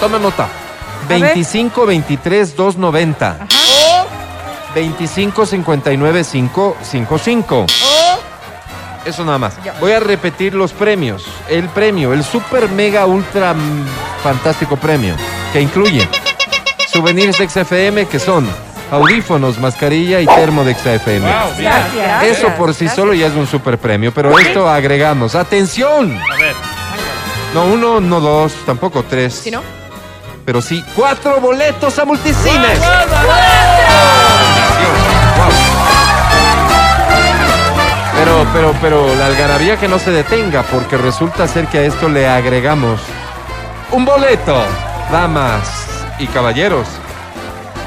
Toma nota. ver. 25 23 290. 25 59 555. Eso nada más. Voy a repetir los premios. El premio, el super mega ultra fantástico premio, que incluye souvenirs de XFM que son audífonos, mascarilla y termo de XFM. Wow, bien. Gracias. Eso por sí solo ya es un super premio, pero esto agregamos. ¡Atención! A ver. No uno, no dos, tampoco tres. ¿Sí no? Pero sí, cuatro boletos a multicines. Wow. Pero, pero, pero la algarabía que no se detenga, porque resulta ser que a esto le agregamos un boleto, damas y caballeros,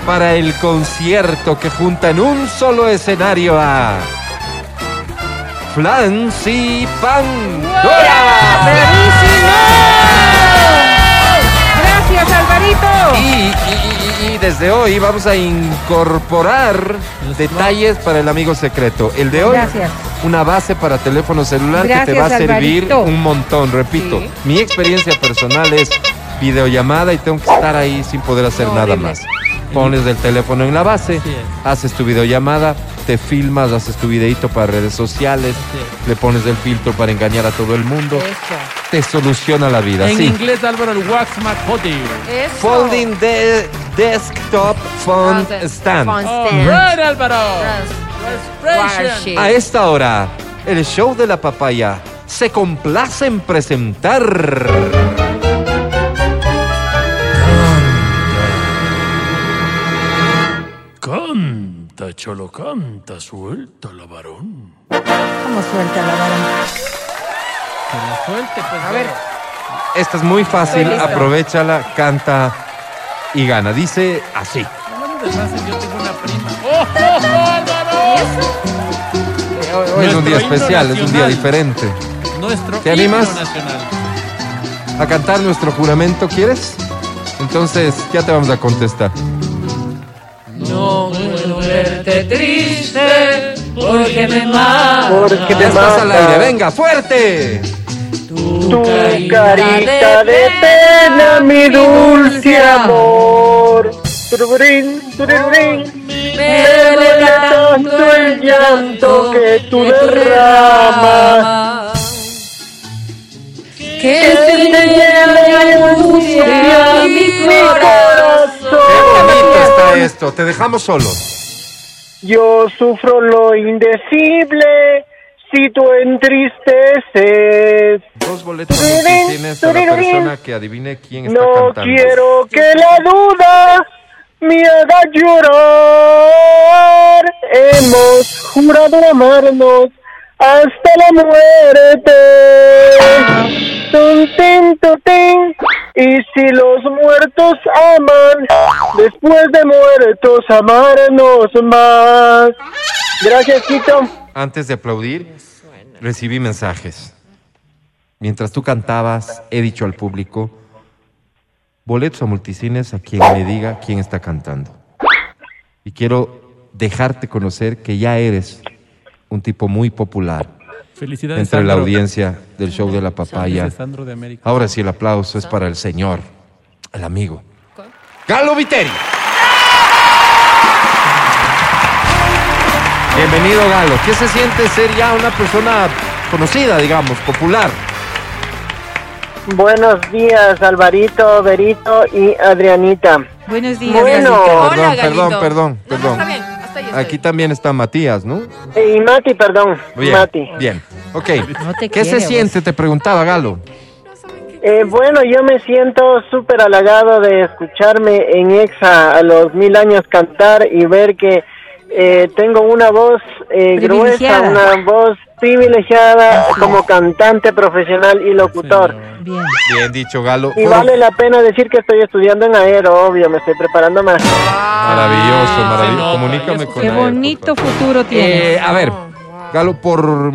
para el concierto que junta en un solo escenario a Flancy Pandora. Gracias, desde hoy vamos a incorporar detalles para el amigo secreto. El de hoy, Gracias. una base para teléfono celular que te va a servir Alvarito. un montón. Repito, Sí. mi experiencia personal es videollamada y tengo que estar ahí sin poder hacer No, nada horrible. más. Pones el teléfono en la base, haces tu videollamada, te filmas, haces tu videito para redes sociales, le pones el filtro para engañar a todo el mundo, Eso. te soluciona la vida. En sí. inglés, Álvaro, el Wax. Eso. Folding de desktop phone stand. phone All right, Álvaro. A esta hora, el show de la papaya se complace en presentar. Canta, cholo, canta, suelta la varón. ¿Cómo suelta la vara? Que la suelte, pues. A ver. Esta es muy fácil, aprovechala, canta y gana. Dice así. Hablando de fácil, yo tengo una prima. ¡Oh, oh, oh, Álvaro! Hoy, hoy es un día especial, es un día diferente. Nuestro ¿Te animas? nacional. ¿A cantar nuestro juramento quieres? Entonces, ya te vamos a contestar. Verte triste porque me mata Porque te estás al mata. aire, venga, fuerte. Tu carita de pena, mi dulce amor. Tururín, tururín. Me duele tanto el llanto que tú derramas. Que se te llena angustia mi Qué corazón bonito está esto, te dejamos solos. Yo sufro lo indecible si tú entristeces. Dos boletos multicines a la persona que adivine quién está No cantando. quiero que la duda me haga llorar. Hemos jurado amarnos hasta la muerte. Tun, tin. Y si los muertos aman, después de muertos amarnos más. Gracias, Quito. Antes de aplaudir, recibí mensajes. Mientras tú cantabas, he dicho al público, boletos a multicines a quien me diga quién está cantando. Y quiero dejarte conocer que ya eres un tipo muy popular Felicidades, entre la Sandro. audiencia del show de la papaya. De. Ahora sí, el aplauso es para el señor, el amigo. Galo Viteri. Bienvenido, Galo. ¿Qué se siente ser ya una persona conocida, digamos, popular? Buenos días, Alvarito, Berito y Adrianita. Buenos días. Bueno. Perdón, Hola, perdón, perdón, No, no, estoy. Aquí también está Matías, ¿no? Y Mati, perdón. Bien, Mati. bien. Ok. No te ¿Qué se quiere, siente? Te preguntaba, Galo. Eh, bueno, yo me siento súper halagado de escucharme en EXA a los mil años cantar y ver que eh, tengo una voz eh, gruesa, una voz privilegiada como cantante profesional y locutor. Bien. Bien dicho, Galo. Y vale la pena decir que estoy estudiando en Aero, obvio, me estoy preparando más. Maravilloso, Ah, maravilloso. Comunícame con Qué bonito futuro tienes. Eh, a ver, Galo, por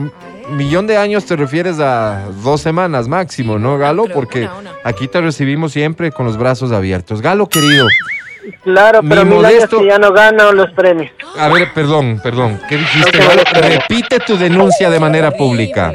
millón de años te refieres a dos semanas máximo, ¿no, Galo? Porque aquí te recibimos siempre con los brazos abiertos. Galo, querido, Claro, Mi pero mil modesto- años que ya no gano los premios. a ver, perdón, perdón. ¿Qué dijiste, No. Repite tu denuncia de manera pública.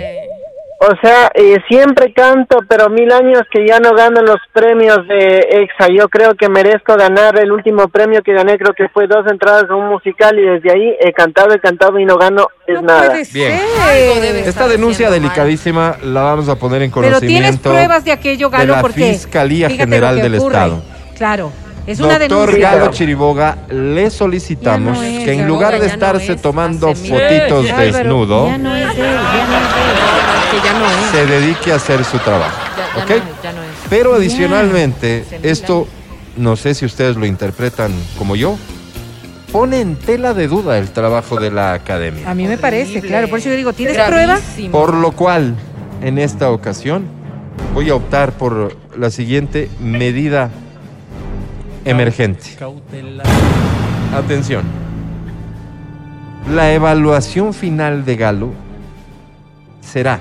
O sea, eh, siempre canto, pero mil años que ya no gano los premios de EXA. Yo creo que merezco ganar el último premio que gané, creo que fue dos entradas a un musical y desde ahí he cantado, he cantado y no gano es No nada. puede Bien. ser. Esta denuncia delicadísima la vamos a poner en Pero conocimiento tienes pruebas de aquello, Galo, de la porque Fiscalía General del ocurre. Estado. Claro, es una Doctor denuncia. Galo Chiriboga, le solicitamos Ya no es, que en lugar de ya no estarse es, tomando hace mil- fotitos desnudo, Ya no es él, ya no es que ya no es. se dedique a hacer su trabajo. Ya, ya ¿ok? no es, ya no es. Pero adicionalmente, esto, no sé si ustedes lo interpretan como yo, pone en tela de duda el trabajo de la academia. A mí me parece, Horrible. claro. Por eso yo digo, ¿tienes pruebas? Gravísimo. Por lo cual, en esta ocasión, voy a optar por la siguiente medida emergente. Cautelar. Atención. La evaluación final de Galo será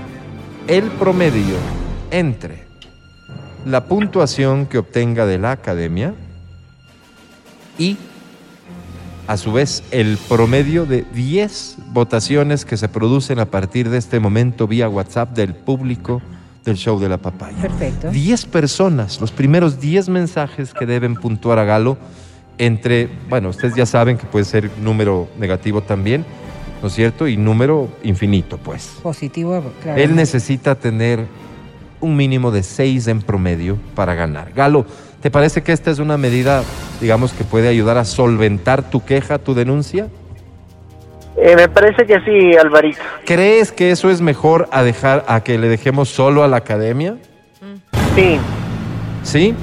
el promedio entre la puntuación que obtenga de la academia y, a su vez, el promedio de 10 votaciones que se producen a partir de este momento vía WhatsApp del público del show de la papaya. Perfecto. 10 personas, los primeros 10 mensajes que deben puntuar a Galo entre, bueno, ustedes ya saben que puede ser número negativo también, ¿no es cierto? Y número infinito, pues. Positivo, claro. Él necesita tener un mínimo de 6 en promedio para ganar. Galo, ¿te parece que esta es una medida, digamos, que puede ayudar a solventar tu queja, tu denuncia? Eh, me parece que sí, Alvarito. ¿Crees que eso es mejor a dejar a que le dejemos solo a la academia? Sí, ¿Sí?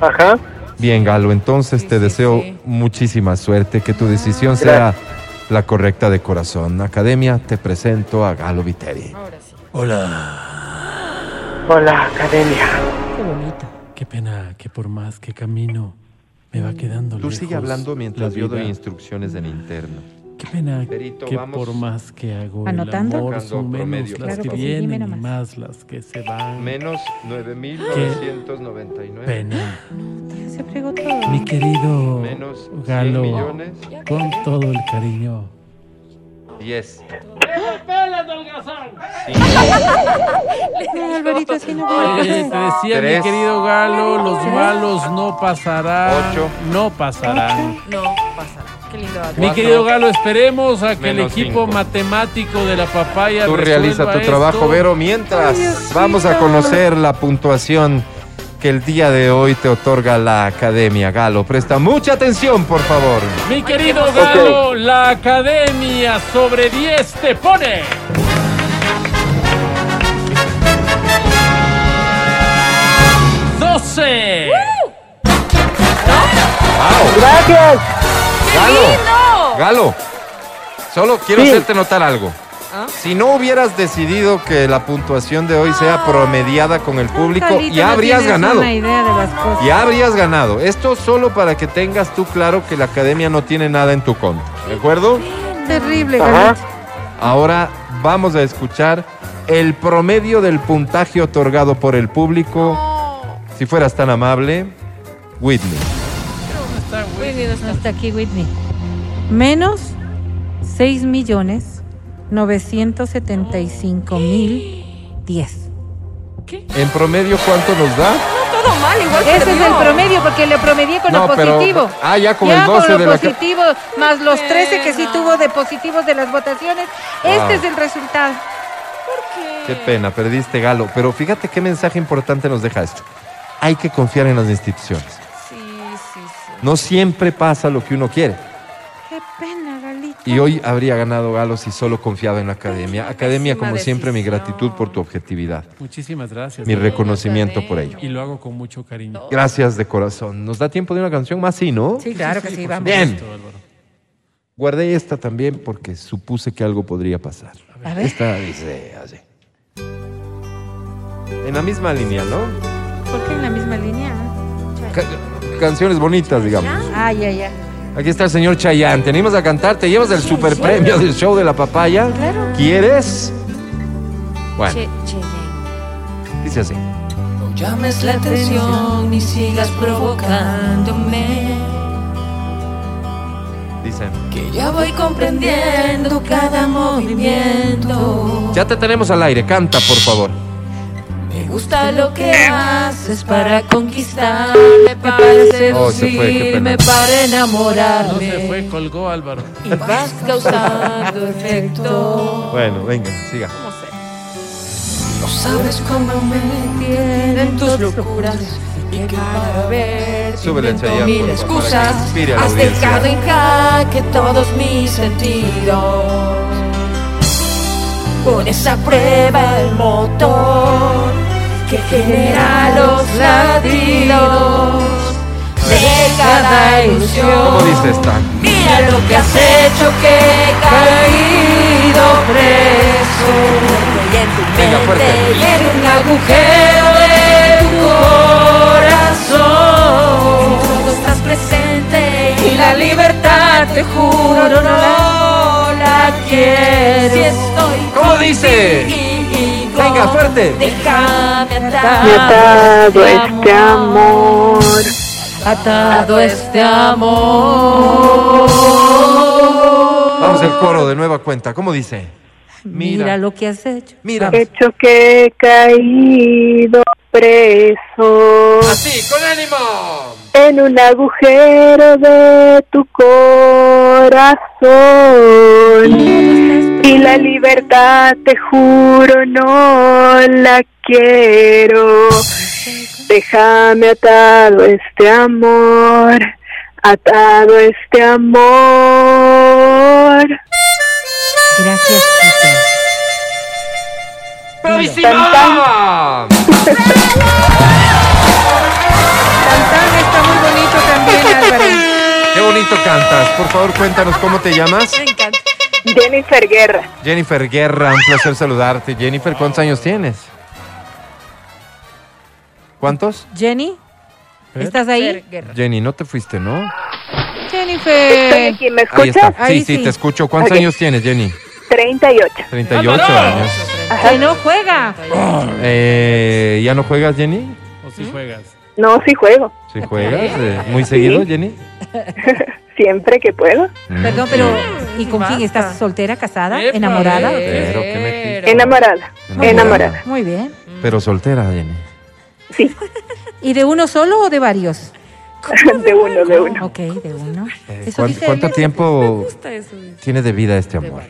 ajá. Bien, Galo, entonces Sí, te sí, deseo sí. muchísima suerte, que tu decisión sea la correcta de corazón. Academia, te presento a Galo Viteri. Ahora sí. Hola. Hola, academia. Qué bonito. Qué pena que por más que camino me va quedando Tú lejos sigue hablando mientras yo doy instrucciones en interno. Qué pena Perito, que vamos por más que hago ¿Anotando? el amor son menos promedio. las Claro que que sí, vienen y más las que se van. Menos 9.999. Pena. Se fregó todo. Mi querido Menos 100 Galo, millones. con todo el cariño. 10. No, Alvarito, así no Eh, puede te decía Tres. mi querido Galo, los malos no pasarán. Ocho. No pasarán. No pasa. Qué lindo. Mi querido Galo, esperemos a que el equipo cinco. matemático de la papaya Tú realiza tu esto. trabajo, Vero. Mientras, Ay, vamos a conocer la puntuación que el día de hoy te otorga la Academia. Galo, presta mucha atención, por favor. Mi querido Galo, la academia sobre 10 te pone. ¡12! Gracias. Galo, Galo, solo quiero Sí. hacerte notar algo. ¿Ah? Si no hubieras decidido que la puntuación de hoy sea promediada con el público, Carlito, ya no habrías ganado. una idea de las cosas. Ya habrías ganado. Esto solo para que tengas tú claro que la academia no tiene nada en tu contra. ¿De acuerdo? Terrible. Galito. Ahora vamos a escuchar el promedio del puntaje otorgado por el público. Si fueras tan amable, Whitney. Whitney no está. Hasta aquí, Whitney. Menos 6 millones 975 mil 10. En promedio, ¿cuánto nos da? Todo mal, igual Ese es el promedio porque lo promedié con No, lo pero- positivo. ah, ya con Ya el 12 con de lo la ca- positivo, más los 13 que sí tuvo de positivos de las votaciones. Wow. Este es el resultado. Qué pena, perdiste Galo. Pero fíjate qué mensaje importante nos deja esto. Hay que confiar en las instituciones. No siempre pasa lo que uno quiere. Qué pena, Galito. Y hoy habría ganado Galo si solo confiaba en la academia. Academia, como siempre, mi gratitud por tu objetividad. Muchísimas gracias. Mi reconocimiento por ello. Y lo hago con mucho cariño. Gracias de corazón. ¿Nos da tiempo de una canción más? Sí, ¿no? Sí, claro que sí, vamos. Bien. Guardé esta también porque supuse que algo podría pasar. A ver. Esta dice así. En la misma línea, ¿no? ¿Por qué en la misma línea? Canciones bonitas, digamos. Ay, ay, ay. Aquí está el señor Chayanne. Te animas a cantar, te llevas el super premio del show de la papaya. Claro. ¿Quieres? Bueno, Che, Cheyenne. dice así. No llames la atención ni sigas provocándome. Dice. Que ya voy comprendiendo cada movimiento. Ya te tenemos al aire, canta, por favor. Me gusta lo que haces para conquistarme, para Oh, seducirme, para No se enamorarme. fue, colgó Álvaro. Y vas causando efecto. Bueno, venga, siga. No sabes cómo me tienen tus locuras. Y que para ver Súbele, invento mil excusas. Has dejado en jaque todos mis sentidos. Pones a prueba el motor que genera los latidos de cada ilusión. ¿Cómo dice esta? Mira lo que has hecho que he caído preso Y en tu Venga, fuerte. y en un agujero de tu corazón Todo estás presente y la libertad te juro no la quiero Si estoy ¿Cómo dice? Contigo, Venga, fuerte. Déjame atar Me atado este amor. Atado este amor Vamos el coro de nueva cuenta. ¿Cómo dice? Mira, lo que has hecho. Mira. Hecho que he caído preso Así, con ánimo. en un agujero de tu corazón. Y la libertad, te juro, no la quiero. Déjame atado este amor, atado este amor. Gracias, Tito. Cantán está muy bonito también, Álvaro. Qué bonito cantas. Por favor, cuéntanos cómo te llamas. Me encanta Jennifer Guerra, Jennifer Guerra, un placer saludarte. Jennifer, ¿cuántos años tienes? ¿Cuántos? Jenny, ¿estás ahí? Jenny, no te fuiste, ¿no? estoy Jennifer. aquí, ¿me Ahí está. escuchas? Ahí Sí, sí, sí. te escucho. ¿Cuántos años tienes, Jenny? 38. 38 ¡Álvaro! años. Que no juega. Eh, ¿Ya no juegas, Jenny? O si juegas. No, sí juego, ¿Sí juegas? Eh, ¿Muy seguido, Jenny? siempre que puedo. Mm. Perdón, pero ¿y con quién estás? ¿Soltera, casada, Epa, enamorada? Pero, ¿qué metiste? Enamorada, Enamorada. enamorada. Muy bien. Pero soltera, Jenny. Sí, ¿Y de uno solo o de varios? de uno, de uno. Ok, de uno. Eh, Eso ¿cuán- dice ¿Cuánto tiempo tiene de vida este amor?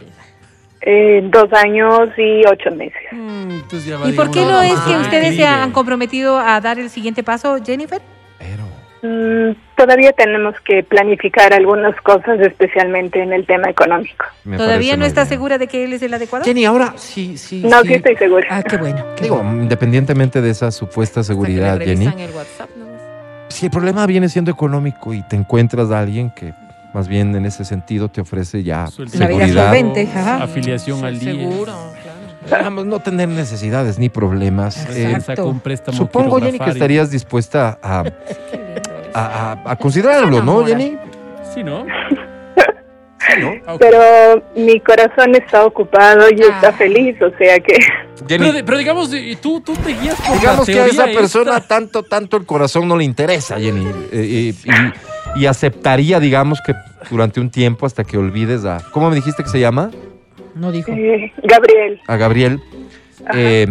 Eh, dos años y ocho meses. Mm, ya ¿Y por qué no es que ustedes se han comprometido a dar el siguiente paso, Jennifer? Pero... Mm, todavía tenemos que planificar algunas cosas, especialmente en el tema económico. me ¿Todavía no bien. segura de que él es el adecuado? Jenny, ahora sí, sí. No, sí. sí estoy segura. Ah, qué bueno. qué Digo, bueno. independientemente de esa supuesta seguridad, Jenny, el WhatsApp nomás. si el problema viene siendo económico y te encuentras a alguien que más bien en ese sentido te ofrece ya vida seguridad, ajá. Afiliación al día. Seguro, claro. no tener necesidades ni problemas. eh, Exacto. Sacó un préstamo supongo, Jenny, que estarías dispuesta a, a, a- a considerarlo, ¿no. Jenny? Sí, ¿no? Sí, ¿no? Ah. Pero mi corazón está ocupado y está Ah. feliz, o sea que Pero, pero digamos, y tú, tú te guías por digamos la que a esa persona esta. tanto, tanto el corazón no le interesa, Jenny. eh, eh, y, y aceptaría, digamos, que durante un tiempo hasta que olvides a... ¿Cómo me dijiste que se llama? No dijo. eh, Gabriel, a Gabriel, eh,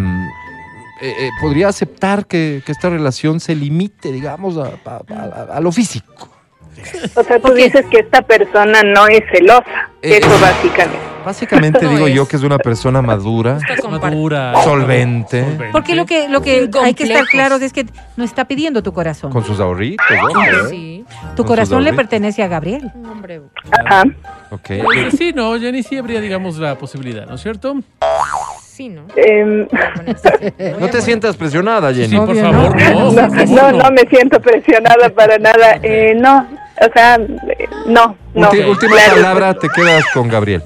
eh, eh, podría aceptar que, que esta relación se limite, digamos, a, a- a- a lo físico. o sea, tú dices que esta persona no es celosa, Eh, eso básicamente. Básicamente No digo es. yo que es una persona madura. Madura. Solvente. Porque lo que, lo que hay que estar claros es que no está pidiendo tu corazón. con sus ahorritos, ¿no? Sí, Tu corazón le pertenece a Gabriel. un hombre. Ajá. Ok. Eh, Sí, no, Jenny, sí habría, digamos, la posibilidad, ¿no es cierto? Sí, ¿no? Em, No te sientas presionada, Jenny. Sí, por Obvio, favor, ¿no? no. no, no, no me siento presionada para nada. Eh, no, o sea, eh, no, no. Última Claro. palabra, te quedas con Gabriel.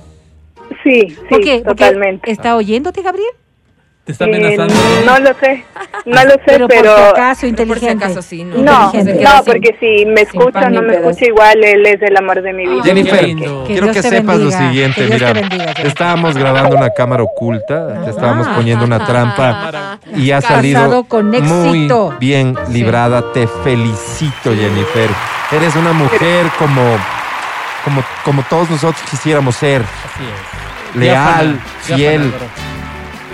Sí, ¿Por sí? Porque totalmente. ¿Está oyéndote, Gabriel? Te está Eh, amenazando. no lo sé, no lo sé, Pero, por si pero... acaso, Pero por si inteligente. acaso sí, ¿no? No, Inteligente. Porque si me escucha o no me escucha, igual él es el amor de mi vida. Ah, Jennifer. Que quiero Dios que sepas lo siguiente, Que mira, te bendiga, Jennifer. estábamos grabando una cámara oculta, te estábamos Ah. poniendo una trampa y ha salido con muy éxito. bien librada. Te felicito, Jennifer. Eres una mujer como como, como todos nosotros quisiéramos ser, Así es. Leal, fiel,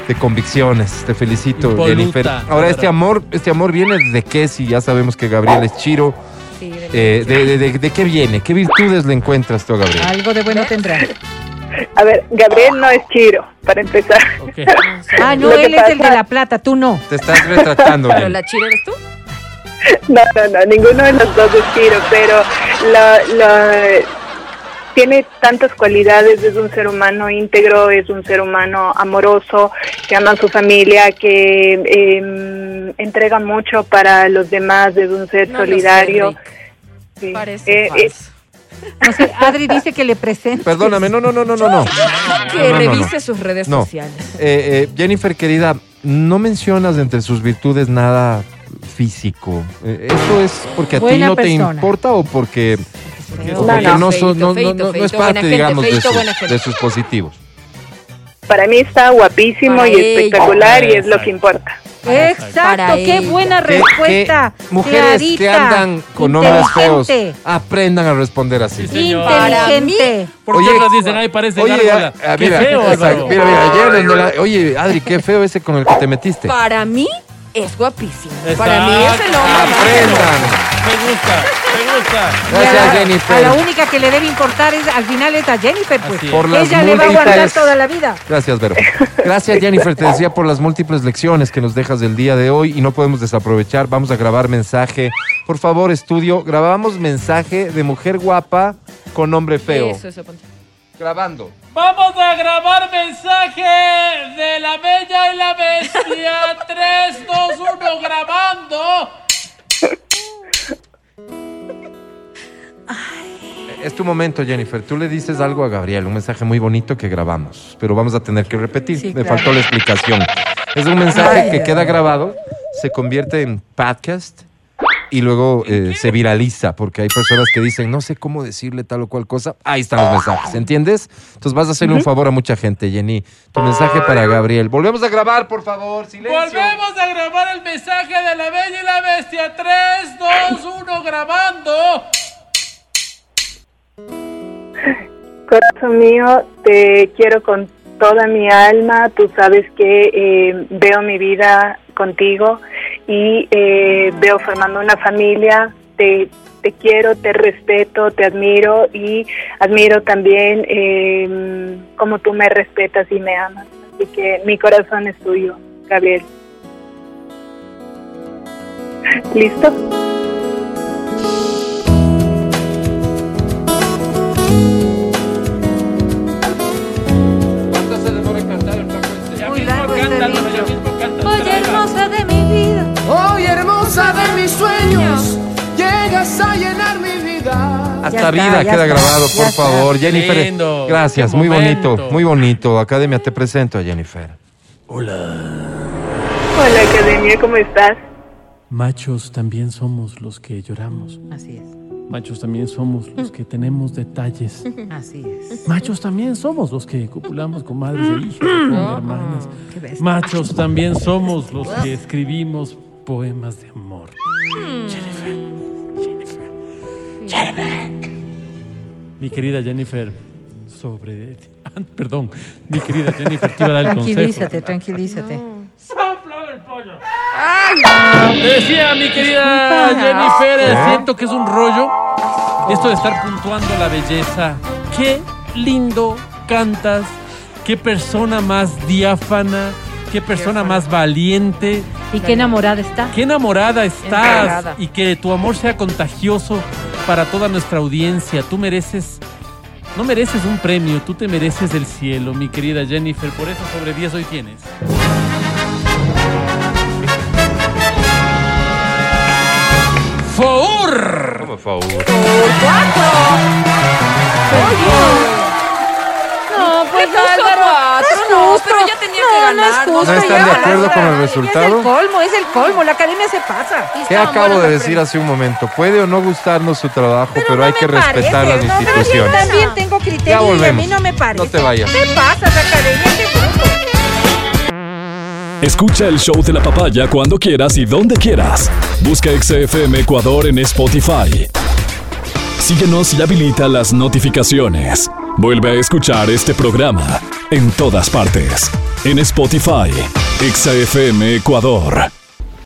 de convicciones. Te felicito, Impoluta, Jennifer. Ahora, este amor, este amor viene de qué, si ya sabemos que Gabriel es chiro. Sí, de- Eh, de, de- de- de qué viene? ¿Qué virtudes le encuentras tú a Gabriel? Algo de bueno tendrá. A ver, Gabriel no es Chiro, para empezar. Ah, no, él es el de la plata, tú no. Te estás retratando ¿Pero la chira eres tú? No, no, no, ninguno de los dos es Chiro, pero lo, lo- tiene tantas cualidades, es un ser humano íntegro, es un ser humano amoroso, que ama a su familia, que eh, entrega mucho para los demás, es un ser No sé, solidario. Rick. Sí. Parece Eh, eh, falso. No sé, Adri dice que le presente. Perdóname, no, no, no, no, no, no. Que No, no, revise no. sus redes No. sociales. Eh, eh, Jennifer, querida, no mencionas entre sus virtudes nada físico. Eh, ¿Eso es porque a ti no te importa o porque, No, porque no. no, son- no, no- Feito, no- no es parte, gente, digamos, de sus, de positivos? para mí está guapísimo Para y ella. espectacular y es lo que importa. Exacto, Para qué ella. buena ¿Qué- respuesta. qué mujeres que andan con nombres feos, aprendan a responder así. Sí. Inteligente. ¿Por Oye, qué otras dicen, ay, parece Oye, gárgola? Qué mira, feo, exacto, Álvaro. mira, mira, ayer donde la- oye, Adri, qué feo ese con el que te metiste. Para mí es guapísimo. Para mí es el hombre. más Aprendan. Me gusta, me gusta. A Gracias, la- Jennifer. A la única que le debe importar es al final es a Jennifer, pues. Por Ella le va a aguantar toda la vida. Gracias, Vero. Gracias, Jennifer. Te decía por las múltiples lecciones que nos dejas del día de hoy y no podemos desaprovechar. Vamos a grabar mensaje. Por favor, estudio, grabamos mensaje de mujer guapa con hombre feo. Eso, eso, ponte. Grabando. Vamos a grabar mensaje de la Bella y la Bestia. 3, 2, 1, grabando. Es tu momento, Jennifer. Tú le dices algo a Gabriel, un mensaje muy bonito que grabamos, pero vamos a tener que repetir. Sí, Me claro. faltó la explicación. Es un mensaje que queda grabado, se convierte en podcast y luego eh, se viraliza porque hay personas que dicen, no sé cómo decirle tal o cual cosa. Ahí están los mensajes, ¿entiendes? Entonces vas a hacerle un favor a mucha gente, Jenny. Tu mensaje para Gabriel. Volvemos a grabar, por favor. Silencio. Volvemos a grabar el mensaje de la Bella y la Bestia. 3, 2, 1, grabando. Corazón mío, te quiero con toda mi alma. Tú sabes que eh, veo mi vida contigo y eh, veo formando una familia. Te, te quiero, te respeto, te admiro y admiro también eh, cómo tú me respetas y me amas. Así que mi corazón es tuyo, Gabriel. ¿Listo? Sueños, llegas a llenar mi vida. Hasta está, vida queda está, grabado, ya por está. favor. Jennifer, Lindo, gracias, muy bonito, muy bonito. Academia, te presento a Jennifer. Hola, Academia, ¿cómo estás? Machos también somos los que lloramos. Así es, Machos también somos los que tenemos detalles. así es. Machos también somos los que copulamos con madres e hijas, con hermanas. Qué bestia. Machos también somos los que escribimos poemas de amor. Jennifer, Jennifer, Jennifer. Mi querida Jennifer, sobre... ah, Perdón, mi querida Jennifer, te iba a dar el consejo. Tranquilízate, tranquilízate. ¡Sopla el pollo! Decía mi querida Jennifer, eh, siento que es un rollo esto de estar puntuando la belleza. Qué lindo cantas, qué persona más diáfana, qué persona más valiente, Y qué enamorada está. qué enamorada estás Enamorada. y que tu amor sea contagioso para toda nuestra audiencia. Tú mereces, no mereces un premio, tú te mereces el cielo, mi querida Jennifer. Por eso sobre 10 hoy tienes. ¡Four! Por favor. No, pues Álvaro, cuatro, no justo. pero ya tenía no, que No es ganar, justo. ¿No están ya de acuerdo con el Es resultado? el colmo, es el colmo. La academia se pasa. ¿Qué acabo de decir hace un momento? Puede o no gustarnos su trabajo, pero, no hay que respetar parece, las no, pero yo instituciones. también tengo Ya criterio y a mí no me parece. No te vayas. ¿Qué pasa, la academia? Escucha el show de la papaya cuando quieras y donde quieras. Busca XFM Ecuador en Spotify. síguenos y habilita las notificaciones. Vuelve a escuchar este programa en todas partes. En Spotify, ExaFM Ecuador.